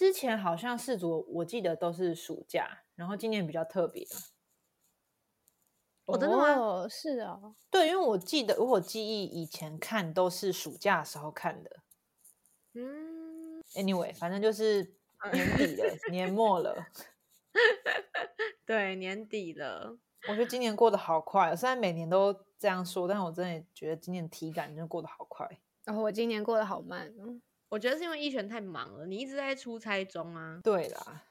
之前好像四组我记得都是暑假，然后今年比较特别。我真的吗？哦，是哦，对，因为我记得我记忆以前看都是暑假的时候看的。嗯，Anyway，反正就是年底了，年末了。对，年底了，我觉得今年过得好快哦，虽然每年都这样说，但我真的觉得今年体感真的过得好快。然后我今年过得好慢哦。我觉得是因为一璇太忙了，你一直在出差中啊。对啦，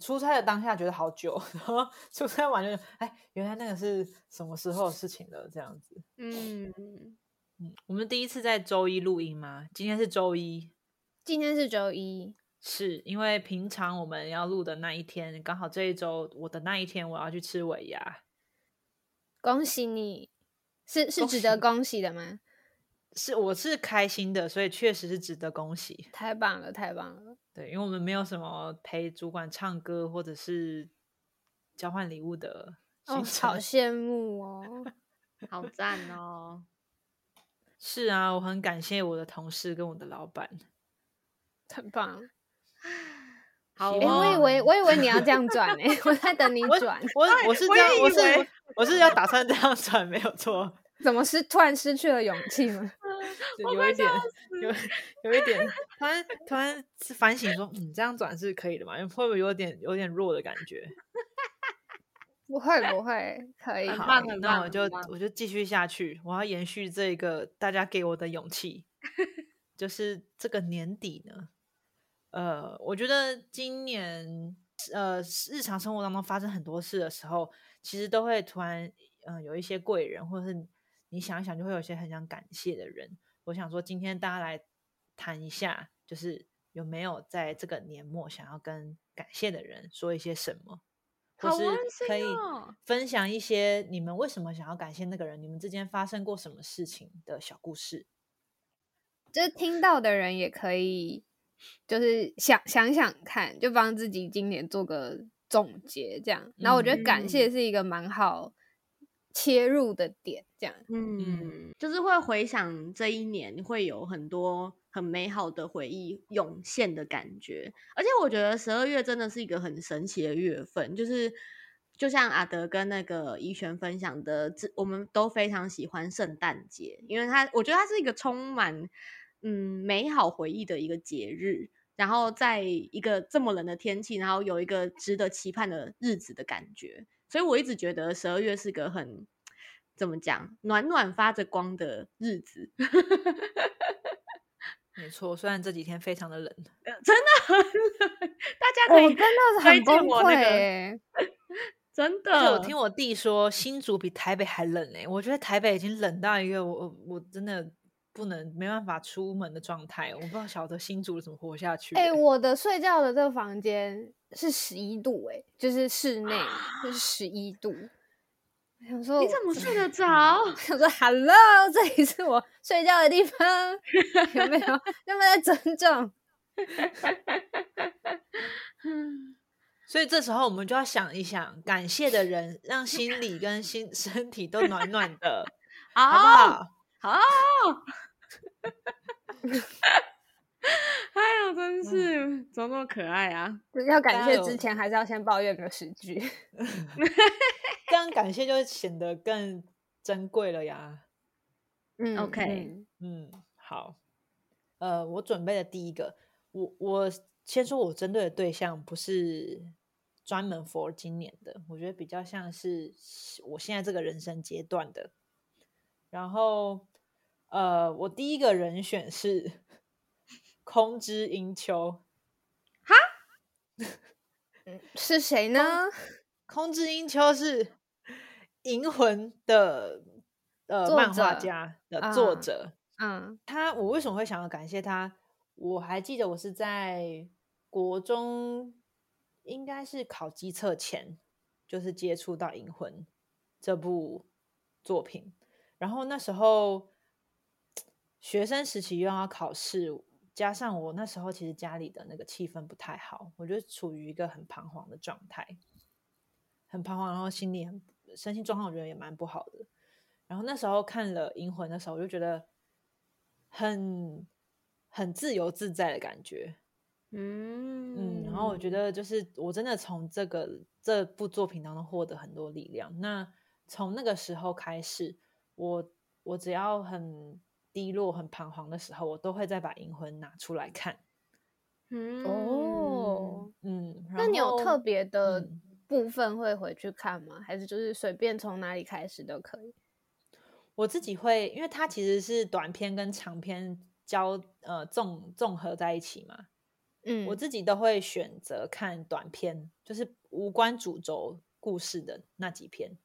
出差的当下觉得好久，然后出差完就哎，原来那个是什么时候的事情了，这样子。嗯，嗯，我们第一次在周一录音吗？今天是周一，今天是周一，是因为平常我们要录的那一天，刚好这一周我的那一天我要去吃尾牙，恭喜你，是是值得恭喜的吗？是我是开心的，所以确实是值得恭喜。太棒了，太棒了！对，因为我们没有什么陪主管唱歌或者是交换礼物的哦，行程。好羡慕哦。好赞哦。是啊，我很感谢我的同事跟我的老板。很棒。好哎、希望我以为我以为你要这样转 呢、我在等你我转，我我是我这样，我是我是要打算这样转，没有错。怎么是突然失去了勇气吗？就有一点，有有一点，突然突然反省说，嗯，这样转是可以的嘛？会不会有点有点弱的感觉？不会不会，可以。好那我就我就继续下去，我要延续这个大家给我的勇气，就是这个年底呢，呃，我觉得今年呃日常生活当中发生很多事的时候，其实都会突然嗯、呃有一些贵人，或者是你想一想就会有一些很想感谢的人。我想说，今天大家来谈一下，就是有没有在这个年末想要跟感谢的人说一些什么，或是可以哦分享一些你们为什么想要感谢那个人，你们之间发生过什么事情的小故事。就是听到的人也可以，就是想想想看，就帮自己今年做个总结，这样。然后我觉得感谢是一个蛮好切入的点，这样。嗯，就是会回想这一年，会有很多很美好的回忆涌现的感觉。而且我觉得十二月真的是一个很神奇的月份，就是就像阿德跟那个怡璇分享的，这我们都非常喜欢圣诞节，因为它我觉得它是一个充满嗯美好回忆的一个节日。然后在一个这么冷的天气，然后有一个值得期盼的日子的感觉，所以我一直觉得十二月是个很怎么讲暖暖发着光的日子，没错，虽然这几天非常的冷，呃真的很冷，大家可以我真的是推荐很崩溃我那个欸 真的，我听我弟说，新竹比台北还冷哎、我觉得台北已经冷到一个我我我真的不能没办法出门的状态，我不知道晓得新竹怎么活下去、哎、欸我的睡觉的这个房间是十一度、哎，就是室内就是十一度。我想说，你怎么睡得 着？我想说，Hello，这里是我睡觉的地方，有没有？有没有在尊重？所以这时候我们就要想一想，感谢的人让心里跟心身体都暖暖的，好不好好？好，哎呀，真是怎么那么可爱啊！要感谢之前，还是要先抱怨个十句。这样感谢就会显得更珍贵了呀。嗯 OK 嗯嗯，好，呃，我准备的第一个，我我先说，我针对的对象不是专门 for 今年的，我觉得比较像是我现在这个人生阶段的。然后，呃，我第一个人选是 空之英秋。是谁呢？空之英秋是 《银魂》的呃漫画家的作啊者。嗯他，我为什么会想要感谢他？我还记得我是在国中，应该是考机测前，就是接触到《银魂》这部作品。然后那时候学生时期又要考试，加上我那时候其实家里的那个气氛不太好，我就处于一个很彷徨的状态，很彷徨，然后心里很身心状况，我觉得也蛮不好的。然后那时候看了《银魂》的时候，我就觉得很很自由自在的感觉。嗯嗯，然后我觉得就是我真的从这个这部作品当中获得很多力量。那从那个时候开始，我我只要很低落、很彷徨的时候，我都会再把《银魂》拿出来看。嗯哦，嗯，那你有特别的嗯部分会回去看吗？还是就是随便从哪里开始都可以？我自己会，因为它其实是短片跟长片交呃综综合在一起嘛，嗯，我自己都会选择看短片，就是无关主轴故事的那几篇，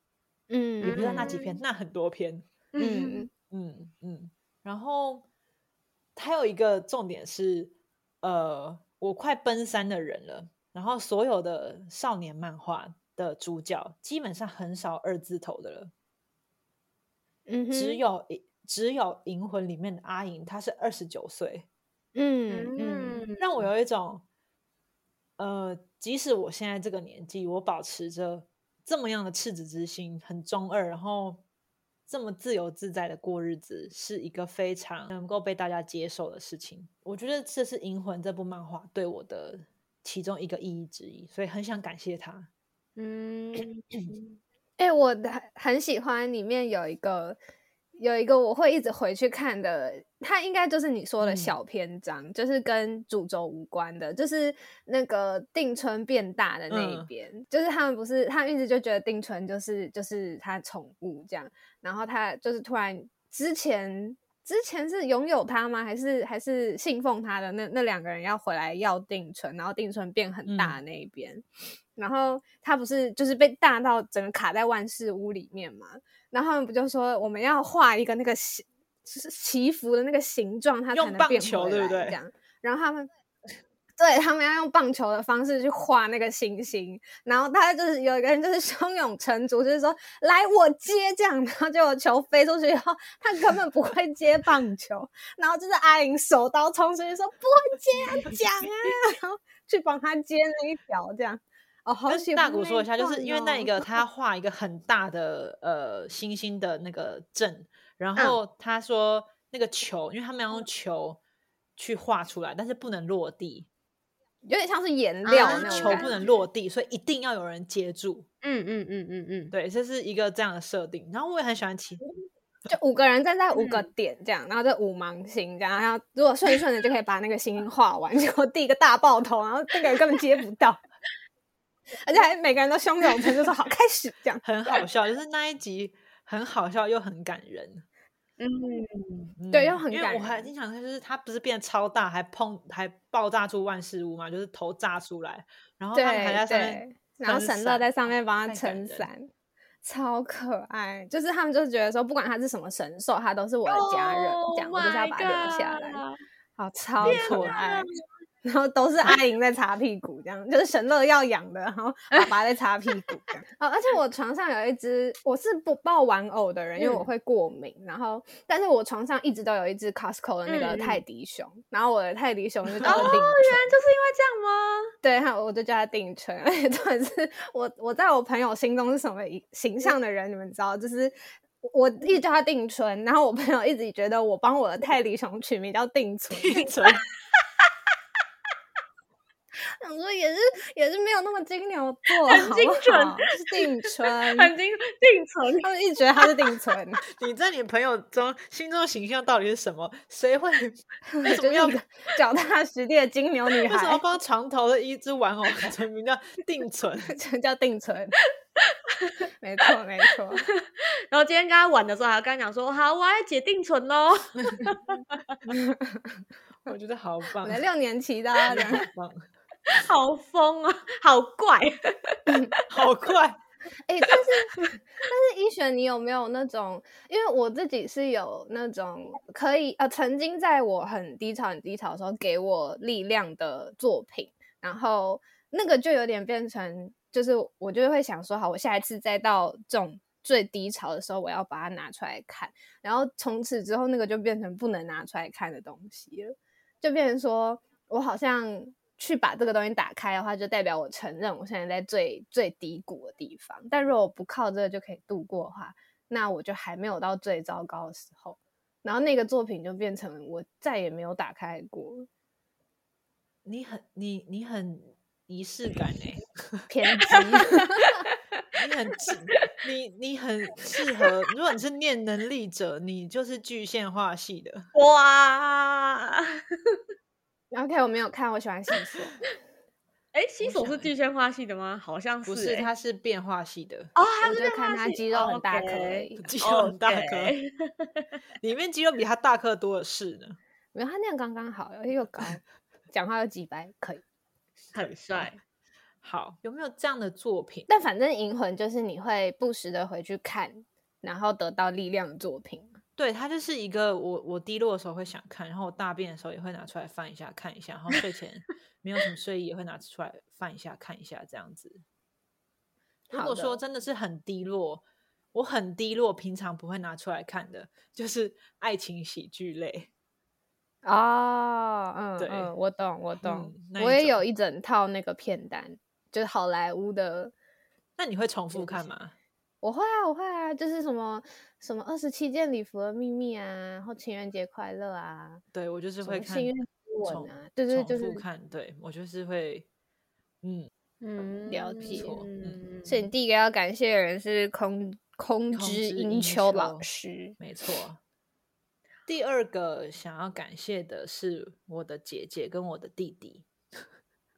嗯，也不是那几嗯篇，那很多篇。嗯嗯嗯，然后还有一个重点是，呃，我快奔三的人了，然后所有的少年漫画的主角基本上很少二字头的了，嗯，只有只有《银魂》里面的阿银，他是二十九岁，嗯嗯。让我有一种，呃，即使我现在这个年纪，我保持着这么样的赤子之心，很中二，然后这么自由自在的过日子，是一个非常能够被大家接受的事情。我觉得这是《银魂》这部漫画对我的其中一个意义之一，所以很想感谢他。嗯，哎、我很很喜欢里面有一个有一个我会一直回去看的，它应该就是你说的嗯小篇章，就是跟主轴无关的，就是那个定春变大的那一嗯边，就是他们不是他们一直就觉得定春就是就是他宠物这样，然后他就是突然之前。之前是拥有他吗？还是还是信奉他的那那两个人要回来要定春，然后定春变很大的那一边，然后他不是就是被大到整个卡在万事屋里面嘛？然后他们不就说我们要画一个那个形，就是祈福的那个形状，它才用棒能变回球对不对这样，然后他们。对他们要用棒球的方式去画那个星星，然后他就是有一个人就是胸有成竹，就是说来我接这样，然后结果球飞出去以后，他根本不会接棒球，然后就是阿莹手刀冲出去说不会接啊讲啊，然后去帮他接那一条这样。哦，好喜欢那大谷说一下，就是因为那一哦个。他画一个很大的呃星星的那个阵，然嗯后他说那个球，因为他们要用球去画出来，但是不能落地，有点像是颜料啊那种球不能落地，所以一定要有人接住。嗯嗯嗯嗯嗯，对，这是一个这样的设定。然后我也很喜欢其 就五个人站在五个嗯点这样，然后这五芒星这样，然后如果顺顺的就可以把那个星画完，结果第一个大爆头，然后那个人根本接不到，而且还每个人都胸有成竹说好开始这样。很好笑，就是那一集很好笑又很感人。嗯，对又很感人我还经常就是他不是变超大，还碰还爆炸出万事屋嘛，就是头炸出来，然后他们还在上面，然后神乐在上面帮他撑伞，超可爱。就是他们就是觉得说，不管他是什么神兽，他都是我的家人，这样我就是要把他留下来。Oh 好，超可爱。然后都是阿莹在擦屁股，这样就是神乐要养的，然后爸爸在擦屁股这样。哦，而且我床上有一只，我是不抱玩偶的人，因为我嗯会过敏。然后，但是我床上一直都有一只 Costco 的那个泰迪熊，然后我的泰迪熊就叫哦。原来就是因为这样吗？对，哈，我就叫他定春，而且重点是我我在我朋友心中是什么一形象的人，你们知道？就是我一直叫他定春，然后我朋友一直觉得我帮我的泰迪熊取名叫定存，存想说也是也是没有那么金牛座，很精准好是定 存，很精定存，他们一直觉得他是定存，你在你朋友中心中的形象到底是什么？谁会 为什么要脚踏实地的金牛女孩为什么要孩，帮床头的一只玩偶取名叫 定存？就叫定存。没错没错，然后今天跟他玩的时候，还跟他讲说，好，我要解定存喽。我觉得好棒，我六年级的啊好棒，好疯啊，好怪。好怪。哎、但是 但是一璇，你有没有那种？因为我自己是有那种可以呃，曾经在我很低潮、很低潮的时候给我力量的作品，然后那个就有点变成，就是我就会想说，好，我下一次再到这种最低潮的时候，我要把它拿出来看，然后从此之后，那个就变成不能拿出来看的东西了，就变成说我好像。去把这个东西打开的话，就代表我承认我现在在最最低谷的地方。但如果我不靠这个就可以度过的话，那我就还没有到最糟糕的时候。然后那个作品就变成我再也没有打开过。你很你你很仪式感哎，偏激。你很你你很适合，如果你是念能力者，你就是具现化系的。哇，OK，我没有看，我喜欢新手。哎，新手是具现化系的吗？好像不是，他是变化系的。哦，我就看他肌肉很大颗，肌肉很大颗，里面肌肉比他大颗多的是呢。没有，他那样刚刚好，又高，讲话又几白，可以，很帅。好，有没有这样的作品？但反正《银魂》就是你会不时的回去看，然后得到力量的作品。对，它就是一个我我低落的时候会想看，然后我大便的时候也会拿出来翻一下看一下，然后睡前 没有什么睡意也会拿出来翻一下看一下这样子。如果说真的是很低落，我很低落，平常不会拿出来看的，就是爱情喜剧类。哦，嗯，嗯，我懂，我懂，我也有一整套那个片单。就是好莱坞的，那你会重复看吗？我会啊，我会啊，就是什么什么二十七件礼服的秘密啊，然后情人节快乐啊，对我就是会看幸运之吻啊，对对，就是看，对我就是会，嗯嗯，了解，嗯，所以你第一个要感谢的人是空空之英秋老师，没错。第二个想要感谢的是我的姐姐跟我的弟弟。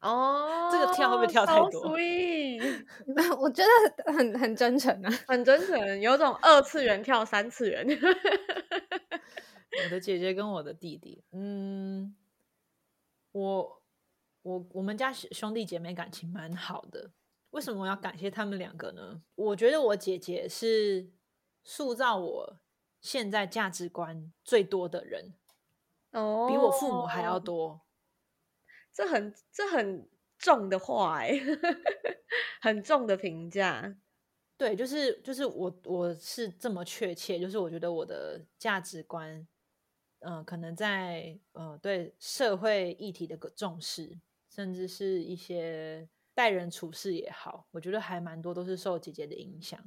哦，这个跳会不会跳太多？我觉得很很真诚啊，很真诚，有种二次元跳三次元。我的姐姐跟我的弟弟，嗯，我我我们家兄弟姐妹感情蛮好的。为什么我要感谢他们两个呢？我觉得我姐姐是塑造我现在价值观最多的人，哦，比我父母还要多。这很这很重的话哎，很重的评价。对，就是就是我我是这么确切，就是我觉得我的价值观，嗯，可能在呃对社会议题的个重视，甚至是一些待人处事也好，我觉得还蛮多都是受姐姐的影响。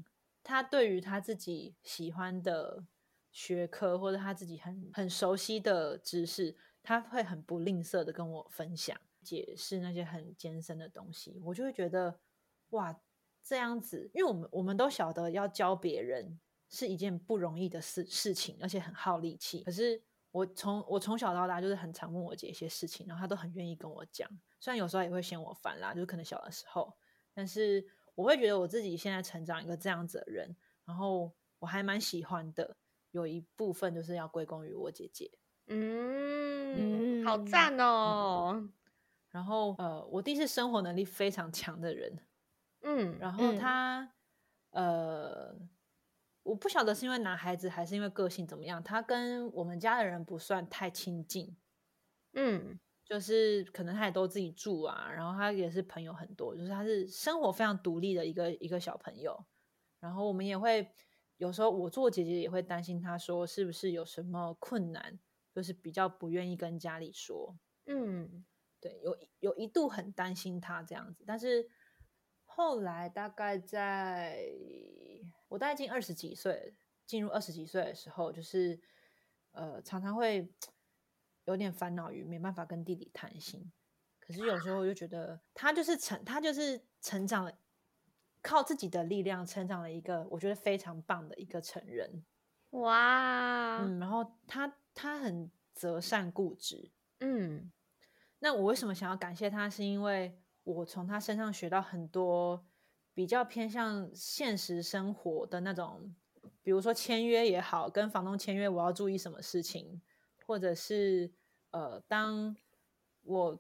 她对于她自己喜欢的学科或者她自己很很熟悉的知识。他会很不吝啬的跟我分享、解释那些很艰深的东西，我就会觉得哇，这样子，因为我们我们都晓得要教别人是一件不容易的事事情，而且很耗力气。可是我从我从小到大就是很常问我姐一些事情，然后她都很愿意跟我讲，虽然有时候也会嫌我烦啦，就是可能小的时候，但是我会觉得我自己现在成长一个这样子的人，然后我还蛮喜欢的，有一部分就是要归功于我姐姐。嗯，好赞哦！然后呃，我弟是生活能力非常强的人，嗯，然后他呃，我不晓得是因为男孩子还是因为个性怎么样，他跟我们家的人不算太亲近，嗯，就是可能他也都自己住啊，然后他也是朋友很多，就是他是生活非常独立的一个一个小朋友，然后我们也会有时候我做姐姐也会担心他说是不是有什么困难。就是比较不愿意跟家里说，嗯，对，有有一度很担心他这样子，但是后来大概在我大概进二十几岁，进入二十几岁的时候，就是呃常常会有点烦恼于没办法跟弟弟谈心，可是有时候又觉得他就是成他就是成长了，靠自己的力量成长了一个我觉得非常棒的一个成人，哇，嗯，然后他。他很择善固执，嗯，那我为什么想要感谢他？是因为我从他身上学到很多比较偏向现实生活的那种，比如说签约也好，跟房东签约我要注意什么事情，或者是呃，当我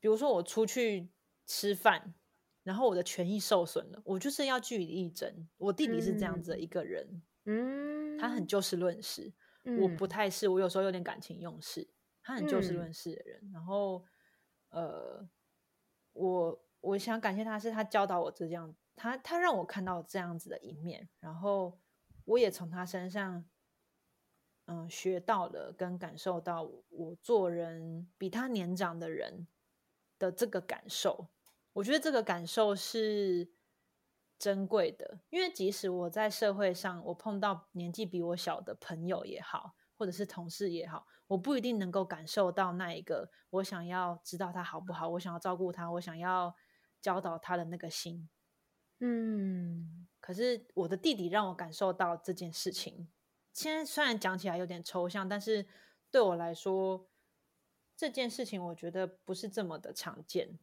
比如说我出去吃饭，然后我的权益受损了，我就是要据理力争。我弟弟是这样子的一个人，嗯，他很就事论事。我不太是，我有时候有点感情用事，他很就事论事的人。然后，呃，我我想感谢他，是他教导我这样，他他让我看到这样子的一面，然后我也从他身上，嗯，学到了跟感受到我做人比他年长的人的这个感受。我觉得这个感受是。珍贵的，因为即使我在社会上，我碰到年纪比我小的朋友也好，或者是同事也好，我不一定能够感受到那一个我想要知道他好不好，我想要照顾他，我想要教导他的那个心。嗯，可是我的弟弟让我感受到这件事情。现在虽然讲起来有点抽象，但是对我来说，这件事情我觉得不是这么的常见。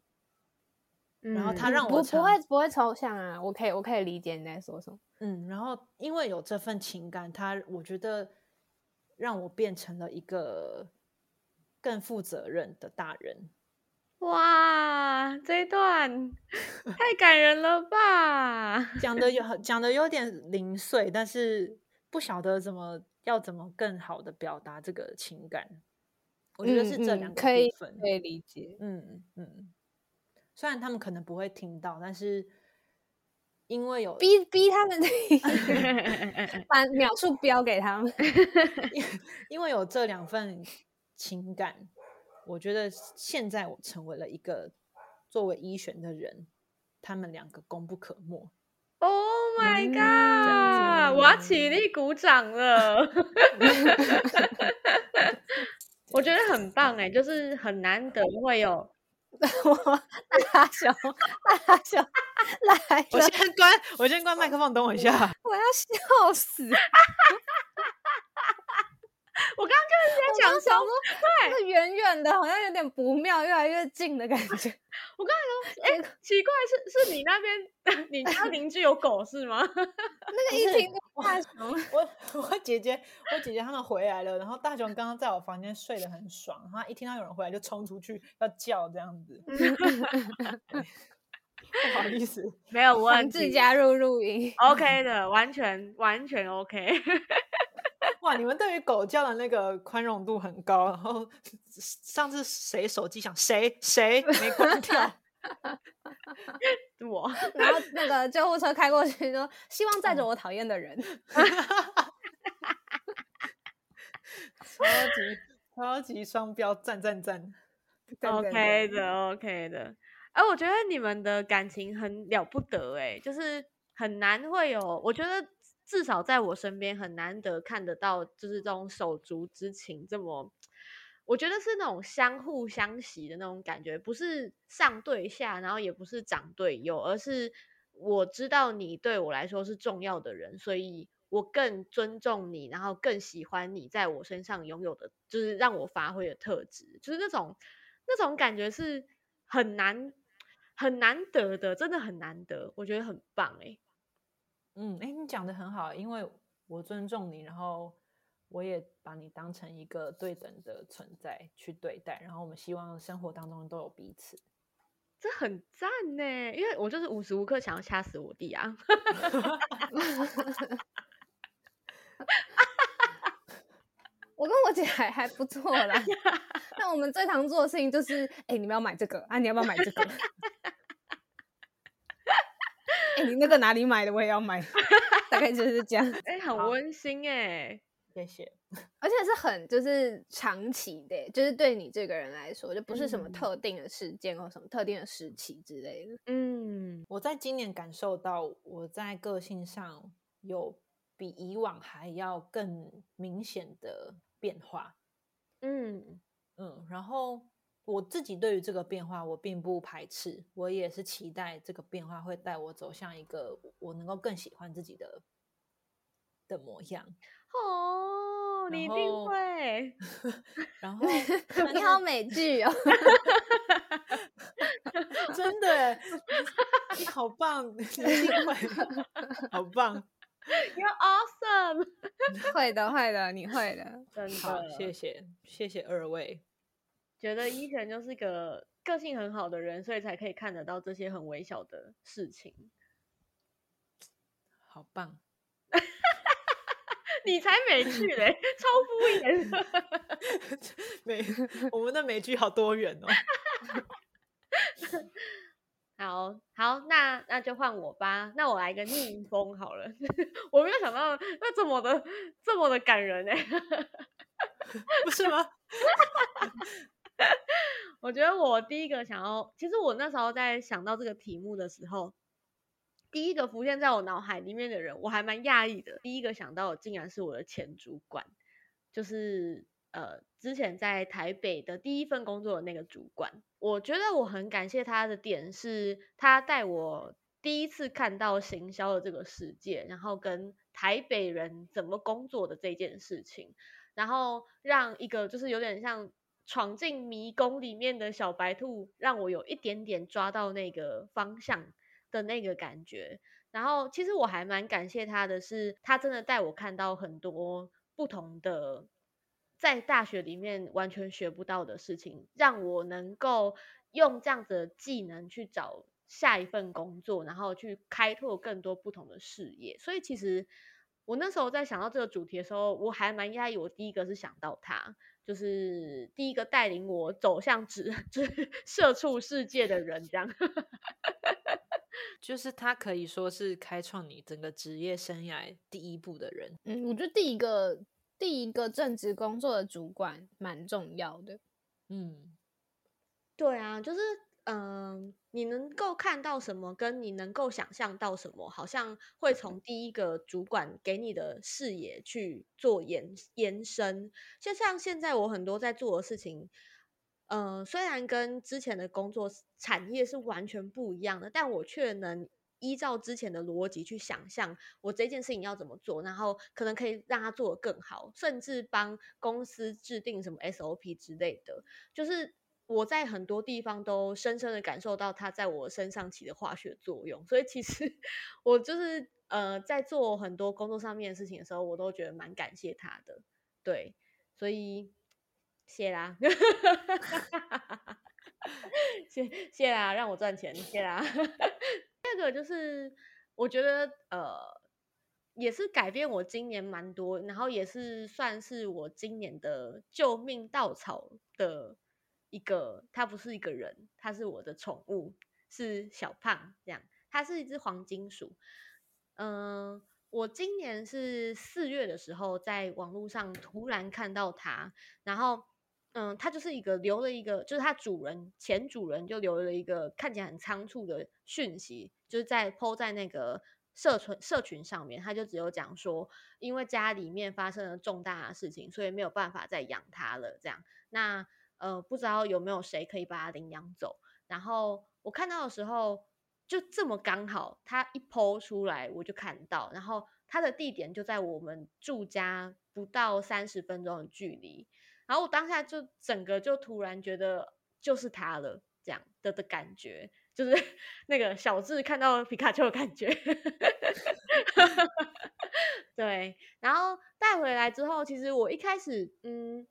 然后他嗯不不让我常会不会抽象啊，我可以我可以理解你在说什么。嗯，然后因为有这份情感，他我觉得让我变成了一个更负责任的大人。哇，这一段 太感人了吧！讲的有讲的有点零碎，但是不晓得怎么要怎么更好的表达这个情感。我觉得是这嗯两个可以部分。可以理解。嗯嗯，虽然他们可能不会听到，但是因为有逼逼他们 把秒数标给他们。因为有这两份情感，我觉得现在我成为了一个作为医选的人，他们两个功不可没。Oh my 嗯 god！我要起立鼓掌了。我觉得很棒哎，就是很难得会有 我大熊大熊来我，先关，我先关麦克风，等我一下。我要笑死！我刚刚就是在讲说，想说，那个远远的，好像有点不妙，越来越近的感觉。我刚才说，哎、奇怪，是是你那边你家邻居有狗是吗？那个一听就大熊，我我姐姐，我姐姐他们回来了，然后大熊刚刚在我房间睡得很爽，然后他一听到有人回来就冲出去要叫这样子，不好意思，没有强问题制加入录音。，OK 的，完全完全 OK。哇，你们对于狗叫的那个宽容度很高，然后上次谁手机响谁谁没关掉，我 然后那个救护车开过去说，希望载着我讨厌的人。超级超级双标，赞赞赞！OK 对的，OK 的。哎、我觉得你们的感情很了不得、哎，就是很难会有，我觉得至少在我身边很难得看得到，就是这种手足之情这么，我觉得是那种相互相惜的那种感觉，不是上对下，然后也不是长对幼，而是我知道你对我来说是重要的人，所以我更尊重你，然后更喜欢你在我身上拥有的，就是让我发挥的特质，就是那种那种感觉是很难很难得的，真的很难得，我觉得很棒哎、嗯，哎，你讲的很好，因为我尊重你，然后我也把你当成一个对等的存在去对待，然后我们希望生活当中都有彼此。这很赞呢，因为我就是无时无刻想要掐死我弟啊。我跟我姐还还不错啦。那我们最常做的事情就是，哎、你们要买这个啊？你要不要买这个？哎、你那个哪里买的？我也要买。大概就是这样，哎、很好温馨哎。谢谢。而且是很就是长期的，就是对你这个人来说，就不是什么嗯特定的事件或什么特定的时期之类的。嗯，我在今年感受到我在个性上有比以往还要更明显的变化。嗯嗯，然后我自己对于这个变化，我并不排斥，我也是期待这个变化会带我走向一个我能够更喜欢自己的的模样。哦，你一定后会。然后 你好美剧哦，真的，你你 好棒，你一定会，好棒，You're awesome，会的会的，你会的。真的。好，谢谢谢谢二位。觉得依璇就是个个性很好的人，所以才可以看得到这些很微小的事情。好棒！你才没去嘞，超敷衍的。美，我们的美剧好多元哦。好好，那那就换我吧。那我来个逆风好了。我没有想到那这么的这么的感人哎。不是吗？我觉得我第一个想要，其实我那时候在想到这个题目的时候，第一个浮现在我脑海里面的人，我还蛮讶异的。第一个想到的竟然是我的前主管，就是呃之前在台北的第一份工作的那个主管。我觉得我很感谢他的点是，他带我第一次看到行销的这个世界，然后跟台北人怎么工作的这件事情，然后让一个就是有点像。闯进迷宫里面的小白兔，让我有一点点抓到那个方向的那个感觉。然后，其实我还蛮感谢他的是，他真的带我看到很多不同的，在大学里面完全学不到的事情，让我能够用这样子的技能去找下一份工作，然后去开拓更多不同的事业。所以，其实我那时候在想到这个主题的时候，我还蛮压抑。我第一个是想到他。就是第一个带领我走向职 就是社畜世界的人，这样，就是他可以说是开创你整个职业生涯第一步的人。嗯，我觉得第一个第一个正职工作的主管蛮重要的。嗯，对啊，就是。嗯，你能够看到什么，跟你能够想象到什么，好像会从第一个主管给你的视野去做延延伸。就像现在我很多在做的事情，嗯，虽然跟之前的工作产业是完全不一样的，但我却能依照之前的逻辑去想象我这件事情要怎么做，然后可能可以让他做得更好，甚至帮公司制定什么 SOP 之类的，就是。我在很多地方都深深的感受到他在我身上起的化学作用，所以其实 我就是呃在做很多工作上面的事情的时候，我都觉得蛮感谢他的。对，所以谢啦，谢谢啦，让我赚钱，谢啦。第二个就是我觉得呃也是改变我今年蛮多，然后也是算是我今年的救命稻草的。一个，它不是一个人，它是我的宠物，是小胖这样。它是一只黄金鼠。嗯，我今年是四月的时候，在网络上突然看到它，然后，嗯，它就是一个留了一个，就是它主人前主人就留了一个看起来很仓促的讯息，就是在 PO 在那个社群社群上面，他就只有讲说，因为家里面发生了重大的事情，所以没有办法再养它了。这样，那。呃，不知道有没有谁可以把它领养走。然后我看到的时候，就这么刚好，他一剖出来，我就看到。然后他的地点就在我们住家不到三十分钟的距离。然后我当下就整个就突然觉得就是他了，这样的的感觉，就是 那个小智看到皮卡丘的感觉。对，然后带回来之后，其实我一开始，嗯。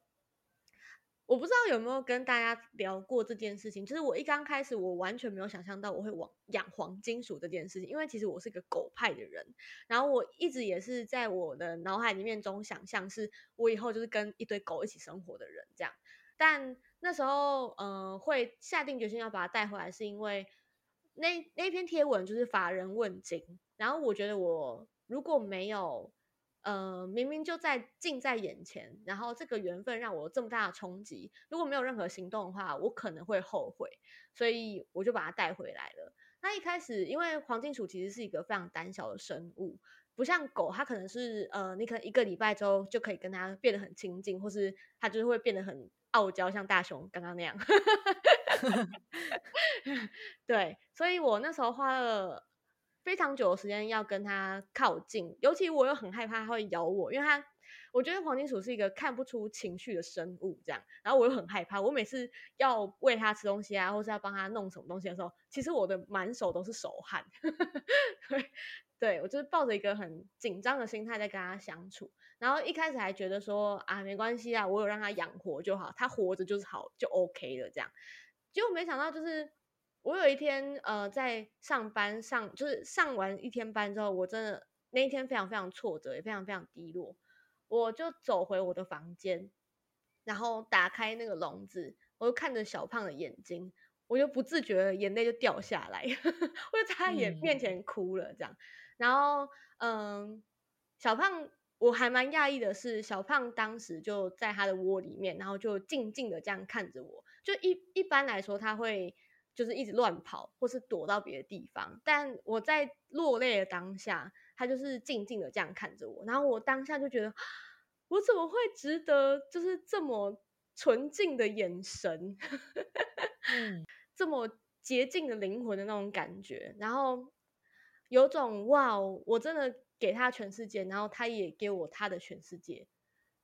我不知道有没有跟大家聊过这件事情，就是我一刚开始，我完全没有想象到我会往养黄金鼠这件事情，因为其实我是一个狗派的人，然后我一直也是在我的脑海里面中想象，是我以后就是跟一堆狗一起生活的人这样。但那时候，嗯，会下定决心要把它带回来，是因为那那篇贴文就是乏人问津，然后我觉得我如果没有。呃，明明就在近在眼前，然后这个缘分让我这么大的冲击。如果没有任何行动的话，我可能会后悔，所以我就把它带回来了。那一开始，因为黄金鼠其实是一个非常胆小的生物，不像狗，它可能是呃，你可能一个礼拜之后就可以跟它变得很亲近，或是它就是会变得很傲娇，像大熊刚刚那样。对，所以我那时候花了。非常久的时间要跟它靠近，尤其我又很害怕它会咬我，因为它，我觉得黄金鼠是一个看不出情绪的生物，这样，然后我又很害怕，我每次要喂它吃东西啊，或是要帮它弄什么东西的时候，其实我的满手都是手汗，对，对我就是抱着一个很紧张的心态在跟它相处，然后一开始还觉得说啊，没关系啊，我有让它养活就好，它活着就是好，就 OK 了这样，结果没想到就是。我有一天，呃，在上班上，就是上完一天班之后，我真的那一天非常非常挫折，也非常非常低落。我就走回我的房间，然后打开那个笼子，我就看着小胖的眼睛，我就不自觉的眼泪就掉下来，我就在他眼面前哭了，这样。然后，嗯，小胖，我还蛮讶异的是，小胖当时就在他的窝里面，然后就静静的这样看着我。就一一般来说，他会。就是一直乱跑，或是躲到别的地方。但我在落泪的当下，他就是静静的这样看着我。然后我当下就觉得，我怎么会值得就是这么纯净的眼神，嗯，这么洁净的灵魂的那种感觉，然后有种哇，我真的给他全世界，然后他也给我他的全世界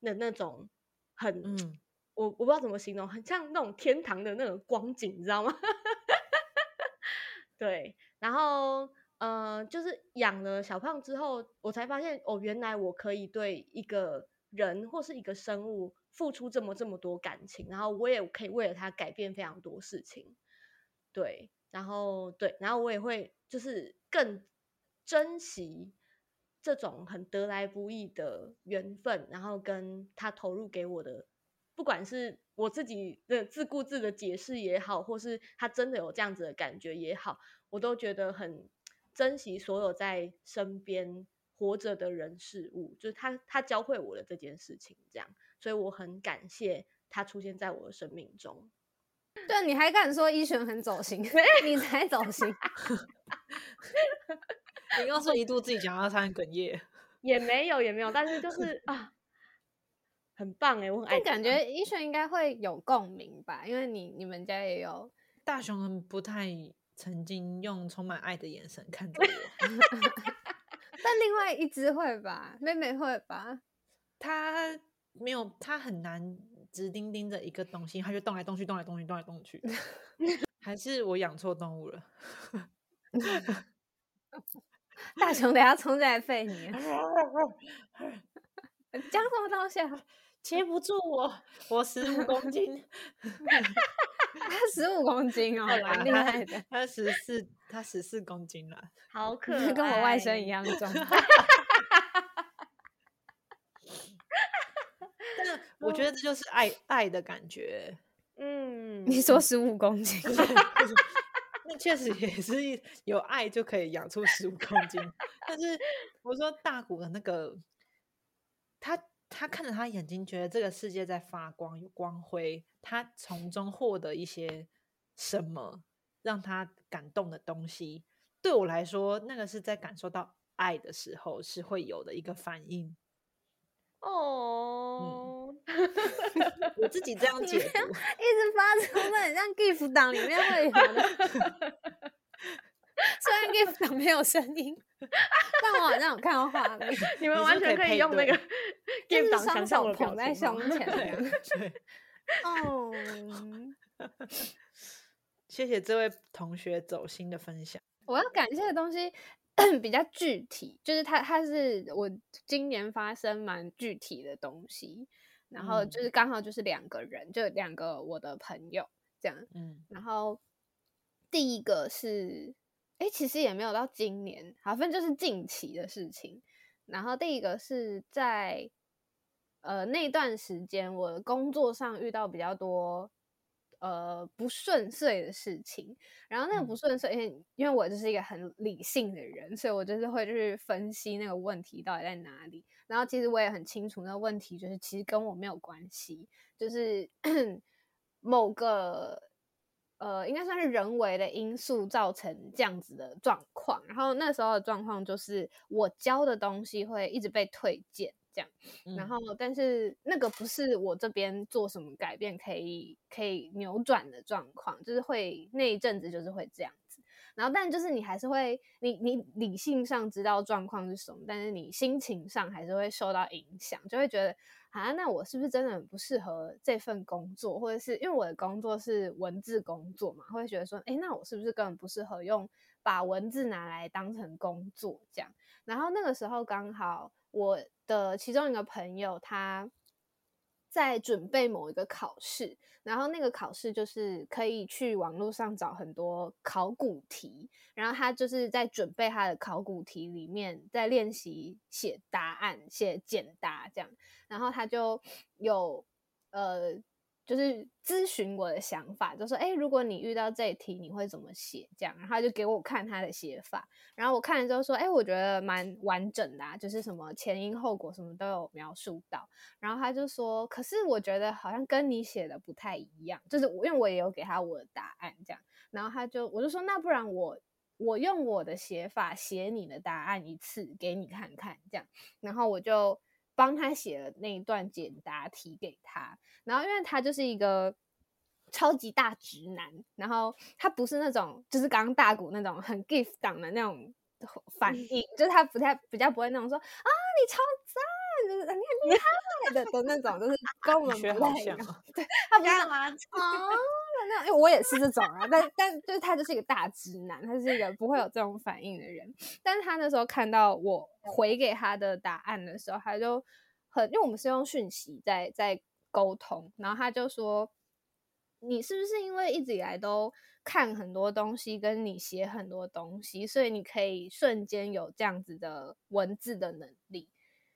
的那种很，嗯我我不知道怎么形容，很像那种天堂的那种光景，你知道吗？对，然后呃，就是养了小胖之后，我才发现哦，原来我可以对一个人或是一个生物付出这么这么多感情，然后我也可以为了他改变非常多事情。对，然后对，然后我也会就是更珍惜这种很得来不易的缘分，然后跟他投入给我的，不管是我自己的自顾自的解释也好，或是他真的有这样子的感觉也好，我都觉得很珍惜所有在身边活着的人事物，就是他他教会我的这件事情，这样，所以我很感谢他出现在我的生命中。对，你还敢说一璇很走心？你才走心。你刚说一度自己讲到他很哽咽，也没有也没有，但是就是啊，很棒哎，我很爱。但感觉一璇应该会有共鸣吧，因为你你们家也有。大雄不太曾经用充满爱的眼神看着我，但另外一只会吧，妹妹会吧？他没有，他很难直盯盯着一个东西，他就动来动去，动来动去，动来动去。还是我养错动物了？大熊等下冲进来废你，讲什么东西啊？接不住我，我十五公斤，他 十五公斤哦，蛮厉害的，他十四，他十四公斤了。好 可爱，跟我外甥一。样重。但是我觉得这就是爱爱的感觉。嗯，你说十五公斤，那确实也是一有爱就可以养出十五公斤。但是我说大谷的那个，他他看着他眼睛，觉得这个世界在发光，有光辉，他从中获得一些什么让他感动的东西。对我来说，那个是在感受到爱的时候是会有的一个反应。哦，我自己这样解读，一直发出那很像 GIF 档里面会有的，虽然 GIF 档没有声音，但我好像有看到画面，你们完全可以用那个 就 game 是档想双手象我的捧在胸前这样。对，哦，谢谢这位同学走心的分享。我要感谢的东西 比较具体，就是它它是我今年发生蛮具体的东西，然后嗯就是刚好就是两个人，就两个我的朋友这样，嗯然后第一个是，哎，其实也没有到今年，好，反正就是近期的事情。然后第一个是在呃那段时间，我工作上遇到比较多呃不顺遂的事情。然后那个不嗯顺遂，因为因为我就是一个很理性的人，所以我就是会去分析那个问题到底在哪里。然后其实我也很清楚，那个问题就是其实跟我没有关系，就是 某个呃，应该算是人为的因素造成这样子的状况。然后那时候的状况就是我教的东西会一直被推荐，这样。然嗯后，但是那个不是我这边做什么改变可以可以扭转的状况，就是会那一阵子就是会这样子。然后，但就是你还是会，你你理性上知道状况是什么，但是你心情上还是会受到影响，就会觉得啊，那我是不是真的很不适合这份工作，或者是因为我的工作是文字工作嘛，会觉得说，哎，那我是不是根本不适合用把文字拿来当成工作这样？然后那个时候刚好我的其中一个朋友他在准备某一个考试，然后那个考试就是可以去网络上找很多考古题，然后他就是在准备他的考古题里面在练习写答案、写简答这样，然后他就有呃。就是咨询我的想法，就说：“哎，如果你遇到这一题，你会怎么写？”这样，然后他就给我看他的写法，然后我看了之后说：“哎，我觉得蛮完整的、啊，就是什么前因后果什么都有描述到。”然后他就说：“可是我觉得好像跟你写的不太一样，就是因为我也有给他我的答案这样。”然后他就我就说：“那不然我我用我的写法写你的答案一次给你看看这样。”然后我就帮他写了那一段简答题给他，然后因为他就是一个超级大直男，然后他不是那种就是刚刚大谷那种很 gift 党的那种反应，就是他不太比较不会那种说啊你超赞，就是你很厉害 的的那种，就是跟我们学不太一样。对 他不是干嘛？哦，那因为我也是这种啊，但但就是他就是一个大直男，他是一个不会有这种反应的人。但是他那时候看到我回给他的答案的时候，他就很，因为我们是用讯息在在沟通，然后他就说：“你是不是因为一直以来都看很多东西，跟你写很多东西，所以你可以瞬间有这样子的文字的能力？”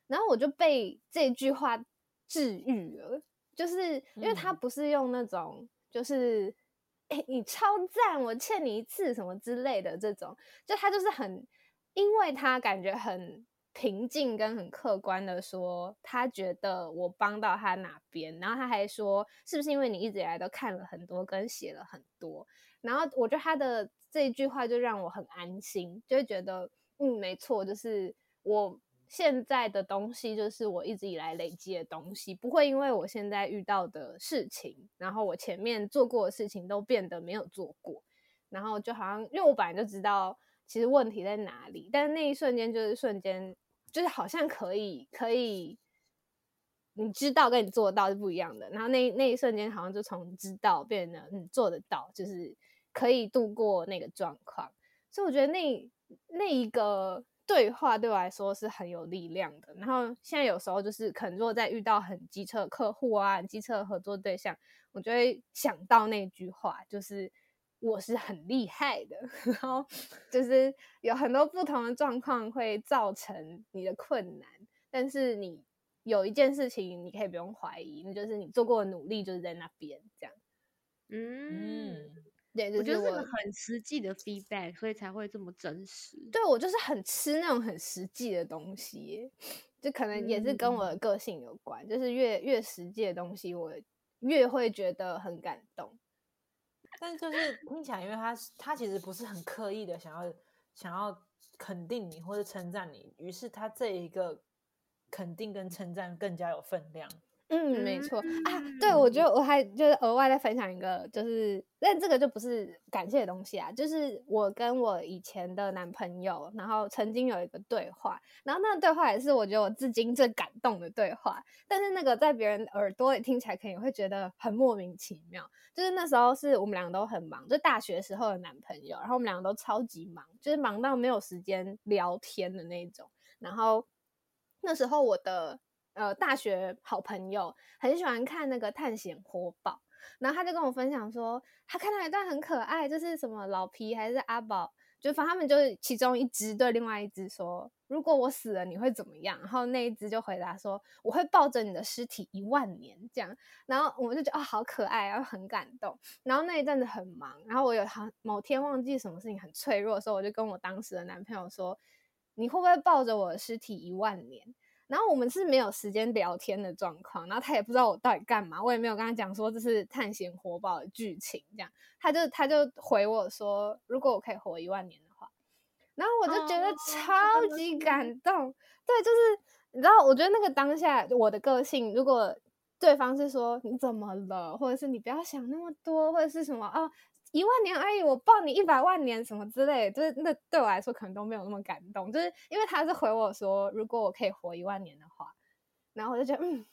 然后我就被这句话治愈了。就是因为他嗯不是用那种，就是哎、诶你超赞，我欠你一次什么之类的这种，就他就是很，因为他感觉很平静跟很客观的说，他觉得我帮到他哪边，然后他还说，是不是因为你一直以来都看了很多跟写了很多，然后我觉得他的这一句话就让我很安心，就会觉得嗯，没错，就是我。现在的东西就是我一直以来累积的东西，不会因为我现在遇到的事情，然后我前面做过的事情都变得没有做过，然后就好像因为我本来就知道其实问题在哪里，但是那一瞬间就是瞬间，就是好像可以可以，你知道跟你做得到是不一样的，然后那那一瞬间好像就从知道变得嗯做得到，就是可以度过那个状况，所以我觉得那那一个。对话对我来说是很有力量的。然后现在有时候就是可能如果在遇到很机车的客户啊、很机车的合作对象，我就会想到那句话，就是我是很厉害的。然后就是有很多不同的状况会造成你的困难，但是你有一件事情你可以不用怀疑，那就是你做过的努力就是在那边这样。嗯，嗯，对，就我觉得是个很实际的 feedback，所以才会这么真实。对我就是很吃那种很实际的东西，就可能也是跟我的个性有关，就是越越实际的东西，我越会觉得很感动。但就是听起来，因为他他其实不是很刻意的想要想要肯定你或者称赞你，于是他这一个肯定跟称赞更加有分量。嗯，没错。啊，对，我觉得我还就是额外再分享一个，就是但这个就不是感谢的东西啊，就是我跟我以前的男朋友，然后曾经有一个对话，然后那个对话也是我觉得我至今最感动的对话，但是那个在别人耳朵里听起来可能会觉得很莫名其妙，就是那时候是我们两个都很忙，就大学时候的男朋友，然后我们两个都超级忙，就是忙到没有时间聊天的那种，然后那时候我的。呃，大学好朋友很喜欢看那个《探险活宝》，然后他就跟我分享说，他看到一段很可爱，就是什么老皮还是阿宝，就反正他们就是其中一只对另外一只说，如果我死了你会怎么样？然后那一只就回答说，我会抱着你的尸体一万年这样。然后我们就觉得啊、哦，好可爱，然后很感动。然后那一阵子很忙，然后我有好某天忘记什么事情很脆弱的时候，我就跟我当时的男朋友说，你会不会抱着我的尸体一万年？然后我们是没有时间聊天的状况，然后他也不知道我到底干嘛，我也没有跟他讲说这是探险活宝的剧情，这样他就他就回我说，如果我可以活一万年的话，然后我就觉得超级感动。哦、对，就是你知道，我觉得那个当下我的个性，如果对方是说你怎么了，或者是你不要想那么多，或者是什么哦。一万年而已，我抱你一百万年什么之类的，就是那对我来说可能都没有那么感动，就是因为他是回我说，如果我可以活一万年的话，然后我就觉得，嗯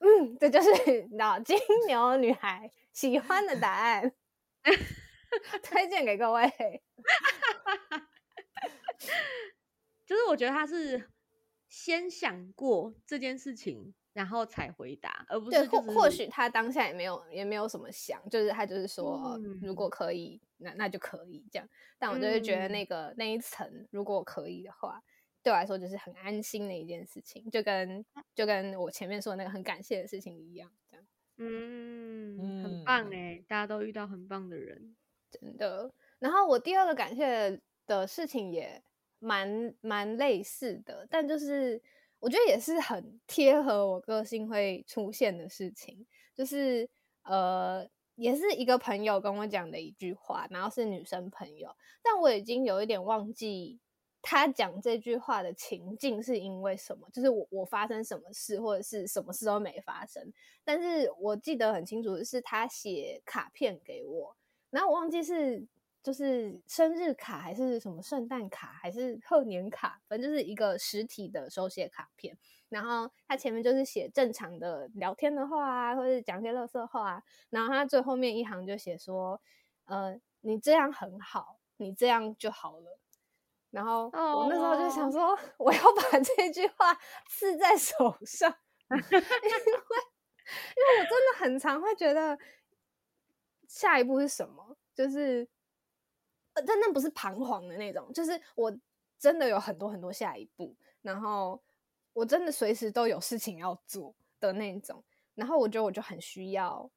嗯，这就是 你知道金牛女孩喜欢的答案，推荐给各位。就是我觉得他是先想过这件事情。然后才回答，而不是、就是、对，或或许他当下也没有也没有什么想，就是他就是说，嗯、如果可以，那那就可以这样。但我就会觉得那个、嗯、那一层，如果可以的话，对我来说就是很安心的一件事情，就跟就跟我前面说的那个很感谢的事情一样，这样。嗯，嗯很棒哎，大家都遇到很棒的人，真的。然后我第二个感谢的事情也蛮蛮类似的，但就是。我觉得也是很贴合我个性会出现的事情，就是呃，也是一个朋友跟我讲的一句话，然后是女生朋友，但我已经有一点忘记他讲这句话的情境是因为什么？就是我我发生什么事，或者是什么事都没发生。但是我记得很清楚的是，他写卡片给我，然后我忘记是就是生日卡还是什么圣诞卡还是贺年卡，反正就是一个实体的手写卡片。然后它前面就是写正常的聊天的话啊，或者讲些乐色话啊。然后它最后面一行就写说：“呃，你这样很好，你这样就好了。”然后我那时候就想说，我要把这句话刺在手上，因为因为我真的很常会觉得下一步是什么，就是呃，但那不是彷徨的那种，就是我真的有很多很多下一步，然后我真的随时都有事情要做的那种，然后我觉得我就很需要，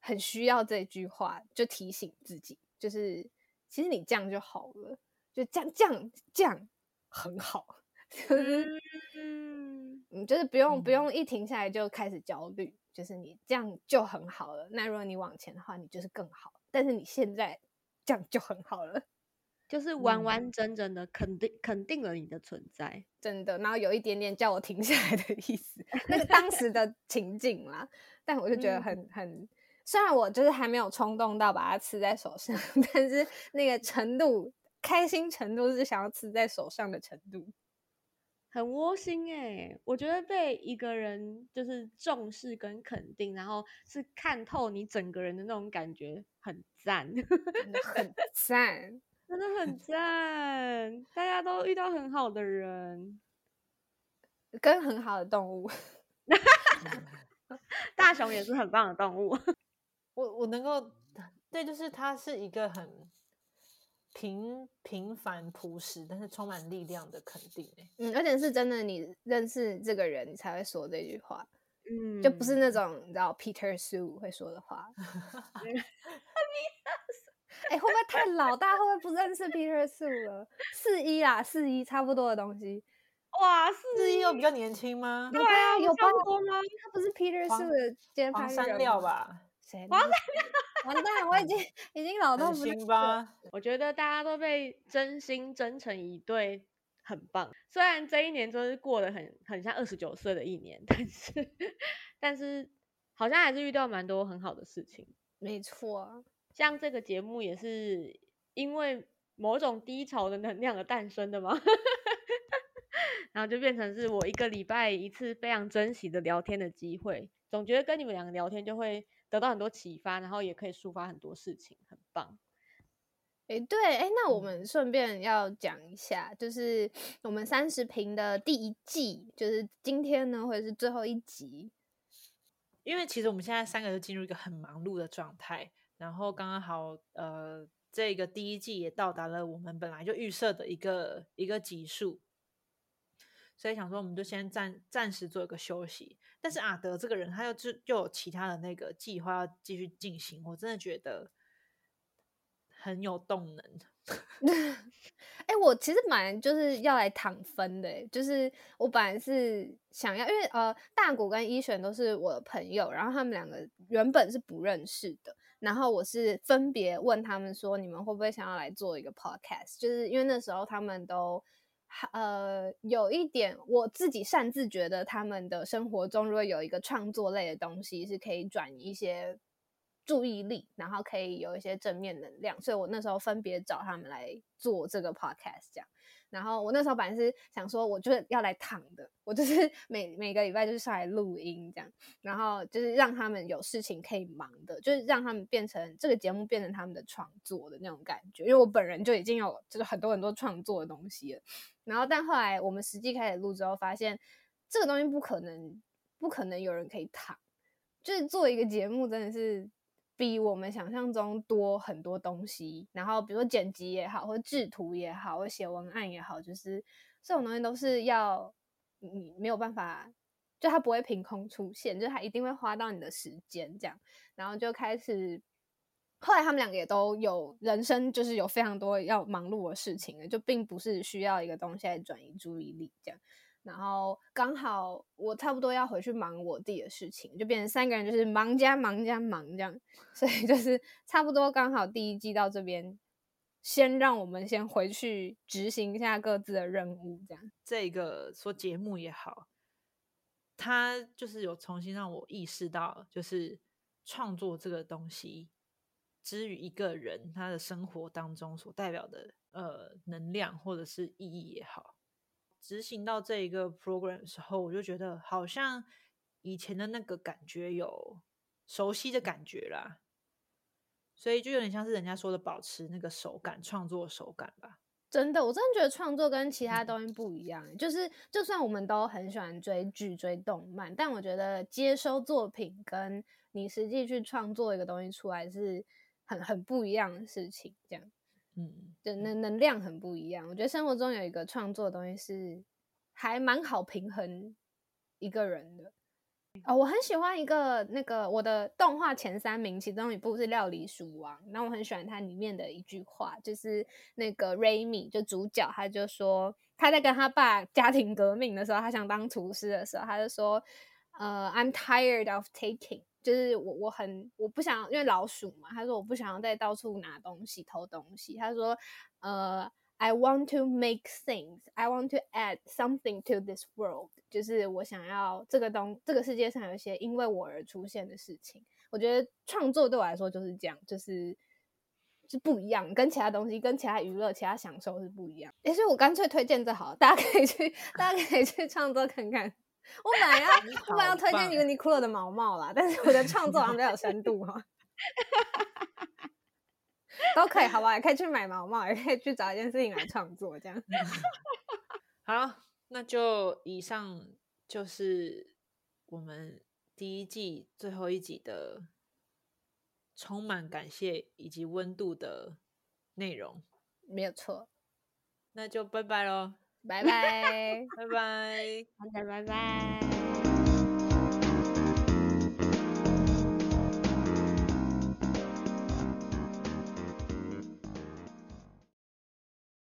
很需要这句话，就提醒自己，就是其实你这样就好了。就这样，这样，这样很好，就是嗯，你就是不用不用一停下来就开始焦虑，就是你这样就很好了。那如果你往前的话，你就是更好。但是你现在这样就很好了，就是完完整整的肯定肯定了你的存在，真的。然后有一点点叫我停下来的意思，那个当时的情景啦。但我就觉得很很，虽然我就是还没有冲动到把它吃在手上，但是那个程度。开心程度是想要吃在手上的程度，很窝心哎！我觉得被一个人就是重视跟肯定，然后是看透你整个人的那种感觉，很赞，很赞，真的很赞！大家都遇到很好的人，跟很好的动物，大熊也是很棒的动物。我我能够对，就是它是一个很。平平凡朴实，但是充满力量的肯定嗯，而且是真的，你认识这个人，你才会说这句话，嗯，就不是那种你知道 Peter Sue 会说的话。哎，会不会太老？大家会不会不认识 Peter Sue 了？四一啦，四一差不多的东西。哇，四一又比较年轻吗？对啊，有差不多吗？他不是 Peter Sue 的接班人料吧？谁？黄山料。完蛋，我已经已经老到不行吧？我觉得大家都被真心真诚一对，很棒。虽然这一年真是过得很很像二十九岁的一年，但是但是好像还是遇到蛮多很好的事情。没错，像这个节目也是因为某种低潮的能量而诞生的嘛，然后就变成是我一个礼拜一次非常珍惜的聊天的机会，总觉得跟你们两个聊天就会。得到很多启发，然后也可以抒发很多事情，很棒。哎，对，哎，那我们顺便要讲一下，就是我们三十平的第一季，就是今天呢，或者是最后一集。因为其实我们现在三个都进入一个很忙碌的状态，然后刚刚好，呃，这个第一季也到达了我们本来就预设的一个一个级数。所以想说，我们就先暂暂时做一个休息。但是阿德这个人，他又就又有其他的那个计划要继续进行。我真的觉得很有动能。哎，我其实蛮就是要来躺分的，就是我本来是想要，因为呃，大谷跟一璇都是我的朋友，然后他们两个原本是不认识的，然后我是分别问他们说，你们会不会想要来做一个 podcast？就是因为那时候他们都。呃，有一点我自己擅自觉得，他们的生活中如果有一个创作类的东西，是可以转移一些注意力，然后可以有一些正面能量，所以我那时候分别找他们来做这个 podcast，这样。然后我那时候本来是想说，我就是要来躺的，我就是 每每个礼拜就是上来录音这样，然后就是让他们有事情可以忙的，就是让他们变成这个节目变成他们的创作的那种感觉。因为我本人就已经有就是很多很多创作的东西了，然后但后来我们实际开始录之后，发现这个东西不可能不可能有人可以躺，就是做一个节目真的是。比我们想象中多很多东西，然后比如说剪辑也好，或制图也好，或写文案也好，就是这种东西都是要你没有办法，就它不会凭空出现，就它一定会花到你的时间这样，然后就开始，后来他们两个也都有人生，就是有非常多要忙碌的事情，就并不是需要一个东西来转移注意力这样。然后刚好我差不多要回去忙我弟的事情，就变成三个人就是忙加忙加忙这样，所以就是差不多刚好第一季到这边先让我们先回去执行一下各自的任务，这样。这个说节目也好，他就是有重新让我意识到，就是创作这个东西，之于一个人他的生活当中所代表的呃能量或者是意义也好，执行到这一个 program 的时候，我就觉得好像以前的那个感觉有熟悉的感觉啦，所以就有点像是人家说的保持那个手感，创作手感吧。真的，我真的觉得创作跟其他东西不一样。就是就算我们都很喜欢追剧、追动漫，但我觉得接收作品跟你实际去创作一个东西出来是很很不一样的事情。这样，嗯，就能能量很不一样。我觉得生活中有一个创作的东西是还蛮好平衡一个人的。哦，我很喜欢一个那个我的动画前三名，其中一部是《料理鼠王》，然后我很喜欢它里面的一句话，就是那个 Raymi 就主角，他就说他在跟他爸家庭革命的时候，他想当厨师的时候，他就说，呃，I'm tired of taking，就是我我很我不想因为老鼠嘛，他说我不想要再到处拿东西偷东西，他说，呃。I want to make things. I want to add something to this world. 就是我想要这个东这个世界上有一些因为我而出现的事情。我觉得创作对我来说就是这样，就是是不一样，跟其他东西、跟其他娱乐、其他享受是不一样。所以我干脆推荐这好，大家可以去，大家可以去创作看看。我本来要，我本来要推荐 Uniqlo 的毛毛啦，但是我的创作好像比较有深度哈。都可以，好吧？也可以去买毛毛，也可以去找一件事情来创作，这样。好，那就以上就是我们第一季最后一集的充满感谢以及温度的内容，没有错。那就拜拜喽，拜拜，拜拜，大家拜拜。